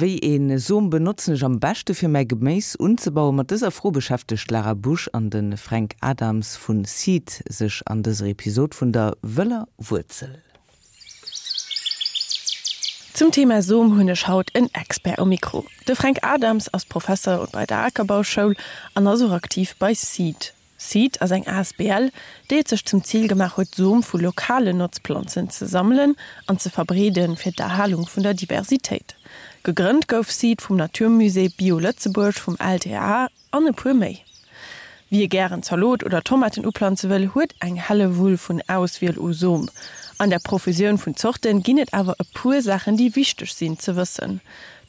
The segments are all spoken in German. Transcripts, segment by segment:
Wéi en Zoom benutzen am beste fir méi Geméis unzebauen mat dëser froh beschäftigt Lara Bush an den Frank Adams vun Seed sech an des Episod vun der Wëller Wurzel. Zum Thema Zoom hunne schaut en Expert um Mikro. De Frank Adams als Professor und bei der Ackerbauschule an also aktiv bei Seed. Seed as eng ASBL deet sech zum Ziel gemacht huet Zoom vu lokale Nutzpflanzen ze sammeln an ze verbreden fir d'Erhalung vun der Diversität. Gegrünnt gouf Seed vum Naturmusee BioLötzeburg vom LTA an e pu méi. Wie gern Zalot oder Tomaten uplanze will huet eng helle Wuul vun auswiel Usom. An der Profession vun Zochten ginet awer e Pursachen, die wichtig sind zu wissen.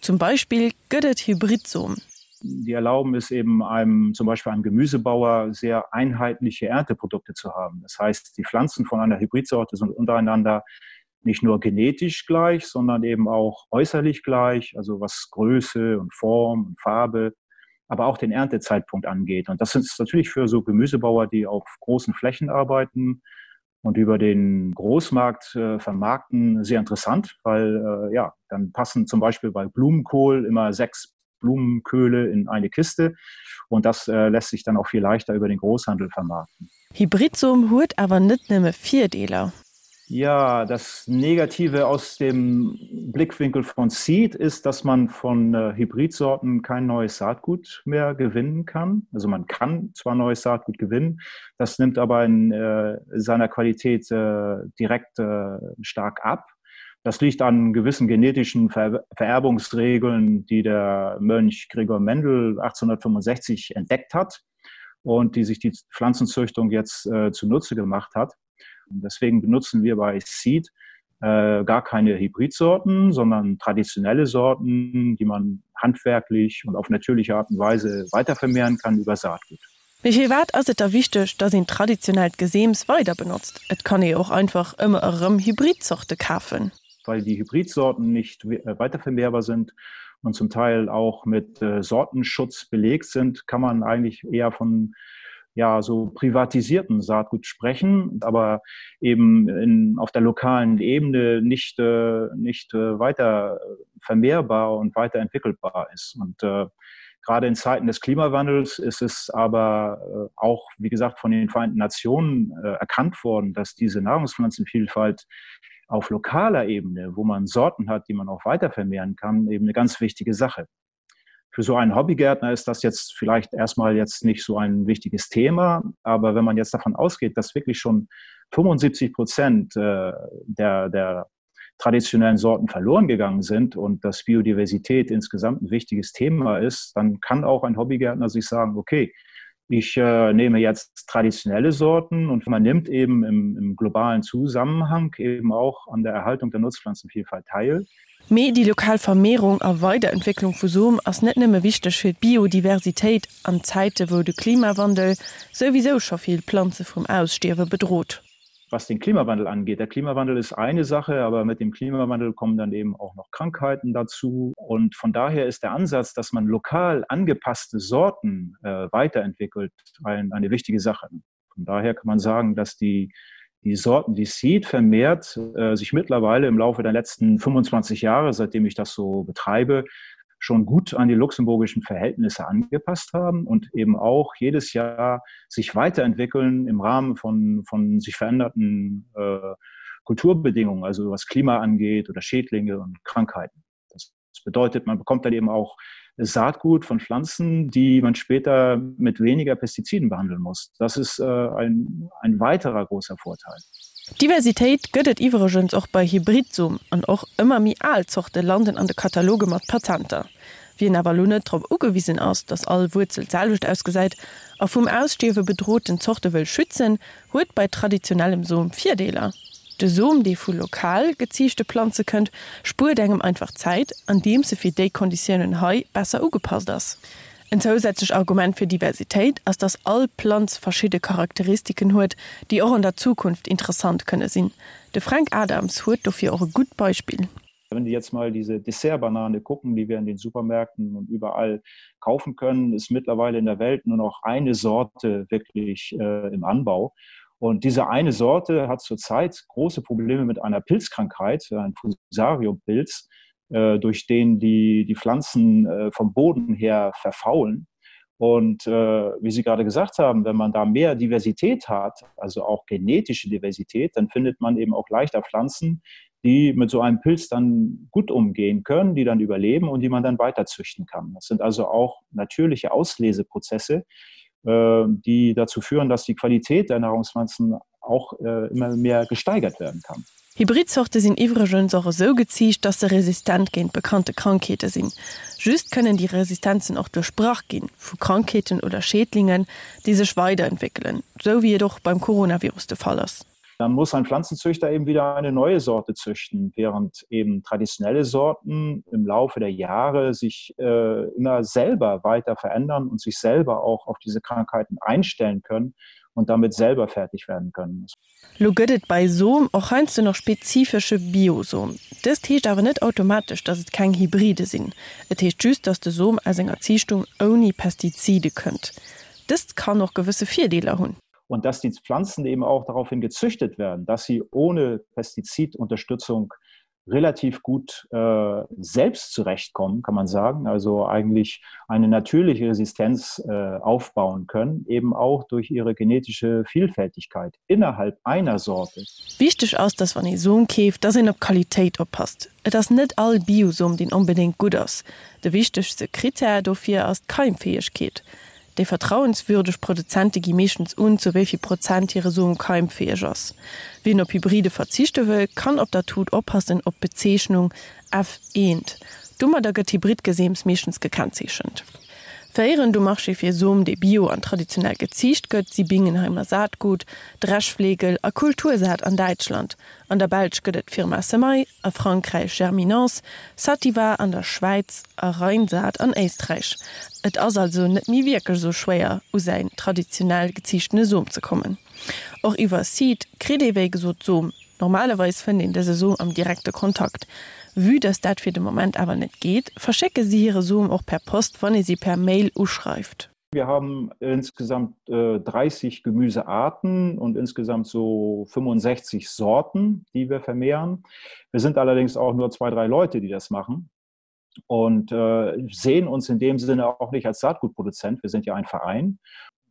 Zum Beispiel göttet Hybridsom. Die erlauben es eben einem zum Beispiel einem Gemüsebauer sehr einheitliche Ernteprodukte zu haben. Das heißt, die Pflanzen von einer Hybridsorte sind untereinander nicht nur genetisch gleich, sondern eben auch äußerlich gleich, also was Größe und Form und Farbe, aber auch den Erntezeitpunkt angeht. Und das sind natürlich für so Gemüsebauer, die auf großen Flächen arbeiten und über den Großmarkt äh, vermarkten sehr interessant, weil äh, ja, dann passen zum Beispiel bei Blumenkohl immer sechs Blumenköhle in eine Kiste und das äh, lässt sich dann auch viel leichter über den Großhandel vermarkten. Hybridsom hurt aber nicht nimme vierdeler. Ja, das Negative aus dem Blickwinkel von Seed ist, dass man von äh, Hybridsorten kein neues Saatgut mehr gewinnen kann. Also man kann zwar neues Saatgut gewinnen, das nimmt aber in äh, seiner Qualität äh, direkt äh, stark ab. Das liegt an gewissen genetischen Ver Vererbungsregeln, die der Mönch Gregor Mendel 1865 entdeckt hat und die sich die Pflanzenzüchtung jetzt äh, zunutze gemacht hat. Und deswegen benutzen wir bei Seed äh, gar keine Hybridsorten, sondern traditionelle Sorten, die man handwerklich und auf natürliche Art und Weise weiter vermehren kann über Saatgut. Viel wert as da wichtig, dass ihn traditionell Gesäms weiter benutzt? Et kann ihr auch einfach immer eurem Hybridsorte kaufen weil die Hybridsorten nicht äh, weiter vermehrbar sind und zum Teil auch mit äh, Sortenschutz belegt sind, kann man eigentlich eher von ja, so privatisierten Saatgut sprechen, aber eben in, auf der lokalen Ebene nicht, äh, nicht äh, weiter vermehrbar und weiterentwickelbar ist. Und äh, gerade in Zeiten des Klimawandels ist es aber äh, auch, wie gesagt, von den Vereinten Nationen äh, erkannt worden, dass diese Nahrungspflanzenvielfalt auf lokaler Ebene, wo man Sorten hat, die man auch weiter vermehren kann, eben eine ganz wichtige Sache. Für so einen Hobbygärtner ist das jetzt vielleicht erstmal jetzt nicht so ein wichtiges Thema, aber wenn man jetzt davon ausgeht, dass wirklich schon 75 Prozent äh, der, der traditionellen Sorten verloren gegangen sind und dass Biodiversität insgesamt ein wichtiges Thema ist, dann kann auch ein Hobbygärtner sich sagen, okay, Ich äh, nehme jetzt traditionelle Sorten und man nimmt eben im, im globalen Zusammenhang eben auch an der Erhaltung der Nutzpflanzenvielfalt teil. Me die Lokalvermehrung a Weiterentwicklung vu Zoom ass net nimme wichtig fir Biodiversität an Zeite wo de Klimawandel sowieso schon viel Pflanze vom Ausstewe bedroht was den Klimawandel angeht. Der Klimawandel ist eine Sache, aber mit dem Klimawandel kommen dann eben auch noch Krankheiten dazu. Und von daher ist der Ansatz, dass man lokal angepasste Sorten äh, weiterentwickelt, ein, eine wichtige Sache. Von daher kann man sagen, dass die, die Sorten, die Seed vermehrt, äh, sich mittlerweile im Laufe der letzten 25 Jahre, seitdem ich das so betreibe, schon gut an die luxemburgischen Verhältnisse angepasst haben und eben auch jedes Jahr sich weiterentwickeln im Rahmen von, von sich veränderten äh, Kulturbedingungen, also was Klima angeht oder Schädlinge und Krankheiten. Das, bedeutet, man bekommt dann eben auch Saatgut von Pflanzen, die man später mit weniger Pestiziden behandeln muss. Das ist äh, ein, ein weiterer großer Vorteil. Diversität göttet iwgens auch bei Hybridsum an auch immer mi alzochte Landen an de Kataloge mat Patenter. Wie in Avalone trop ugewiesen aus, dass all Wurzel zahlwicht ausgeseit, auf vum Ausstewe bedrohten Zochte will schützen, huet bei traditionellem Sohn Vierdeler. De Sohn, die vu lokal geziechte Pflanze könnt, spur engem einfach Zeit, an dem se fir Dekonditionen Hai besser ugepasst das. Ein zusätzliches Argument für Diversität ist dass all Planz verschiedene Charakteristiken hört, die auch in der Zukunft interessant könne sind. De Frank Adams hört dafür auch ein gut Beispiel. Wenn die jetzt mal diese Dessertbanane gucken, die wir in den Supermärkten und überall kaufen können, ist mittlerweile in der Welt nur noch eine Sorte wirklich äh, im Anbau. Und diese eine Sorte hat zurzeit große Probleme mit einer Pilzkrankheit, ein Fusariumpilz, äh, durch den die, die Pflanzen äh, vom Boden her verfaulen. Und äh, wie Sie gerade gesagt haben, wenn man da mehr Diversität hat, also auch genetische Diversität, dann findet man eben auch leichter Pflanzen, die mit so einem Pilz dann gut umgehen können, die dann überleben und die man dann weiter züchten kann. Das sind also auch natürliche Ausleseprozesse, äh, die dazu führen, dass die Qualität der Nahrungspflanzen auch äh, immer mehr gesteigert werden kann. Hybridsorte sind iwregen so so gezicht, dass sie resistent gehen bekannte Krankheiten sind. Just können die Resistenzen auch durch Sprach gehen, für Krankheiten oder Schädlingen, die sich weiterentwickeln, so wie jedoch beim Coronavirus der Fall ist. Dann muss ein Pflanzenzüchter eben wieder eine neue Sorte züchten, während eben traditionelle Sorten im Laufe der Jahre sich äh, immer selber weiter verändern und sich selber auch auf diese Krankheiten einstellen können und damit selber fertig werden können. Lo göttet bei Soom auch heinst du noch spezifische Biosom. Das tächt aber nicht automatisch, dass es kein Hybride sind. Es tächt just, dass der Soom als enger Ziehstung ohne Pestizide könnt. Das kann noch gewisse Vierdeler hun. Und dass die Pflanzen eben auch daraufhin gezüchtet werden, dass sie ohne Pestizidunterstützung relativ gut äh, selbst zurechtkommen, kann man sagen, also eigentlich eine natürliche Resistenz äh, aufbauen können, eben auch durch ihre genetische Vielfältigkeit innerhalb einer Sorte. Wichtig aus, dass man so käft, dass in op Qualität oppasst. das net all Biosum den unbedingt gut aus. Der wichtigste Kriter dofir aus keimfähig geht de vertrauenswürdig Produzente gemeschens un zu wievi Prozent ihre Summen keimfegers. Wen op Hybride verzichte will, kann op der tut oppassen op Bezeichnung F ent. Dummer der Getibrid geseems meschens gekennzeichnet. Verieren du machst fir Sum de Bio an traditionell gezicht gött sie Bingenheimer Saatgut, Dreschflegel a Kultursaat an Deutschland. An der Belsch gëtt Firma Semai, a Frankreich Germinance, Sativa an der Schweiz, a Rheinsaat an Eistreich. Et ass also net mi wirkel so schwéer u se traditionell gezichtene Sum zu kommen. Och iwwer sieht Kredewege so zum, normalerweis finden in der Saison am direkte Kontakt. Wie das dat für den moment aber nicht geht verschecke sie ihre Zoom auch per Post wann ihr sie per Mail uschreift wir haben insgesamt äh, 30 Gemüsearten und insgesamt so 65 Sorten die wir vermehren. Wir sind allerdings auch nur zwei drei Leute die das machen. Und äh, sehen uns in dem Sinne auch nicht als Saatgutproduzent. Wir sind ja ein Verein.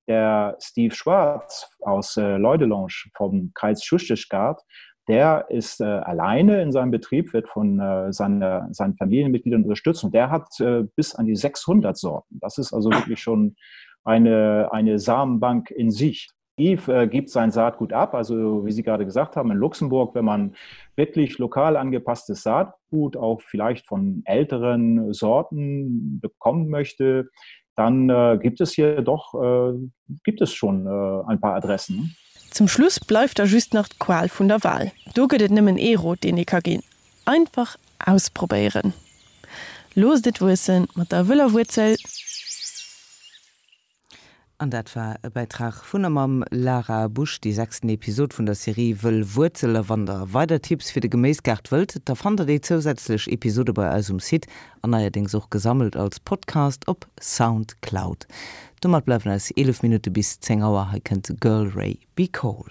Der Steve Schwarz aus äh, Leudelange vom Kreis Schutischgard der ist äh, alleine in seinem Betrieb, wird von äh, seine, seinen Familienmitgliedern unterstützt und der hat äh, bis an die 600 Sorten. Das ist also wirklich schon eine, eine Samenbank in sich. Eve äh, gibt sein Saatgut ab, also wie Sie gerade gesagt haben, in Luxemburg, wenn man wirklich lokal angepasstes Saatgut auch vielleicht von älteren Sorten bekommen möchte, dann äh, gibt es hier doch äh, gibt es schon ein paar Adressen. Zum Schluss bleibt er just nach Qual vun der Wahl. Du gedet nimmen Ero den ik gin. Einfach ausprobieren. Los dit wossen mat der Wëllerwurzel. An dat war e Beitrag vun der Mam Lara Busch die sechsten Episode vun der Serie wëll Wurzelle wander. weiter Tipps fir de Geméisgard wëlt, da fand er déi zusätzlich Episode bei Alsum Sid allerdings auch gesammelt als Podcast op Soundcloud. Dummer bleiwen als 11 Minute bis 10 Auer ha kennt Girl Ray Because.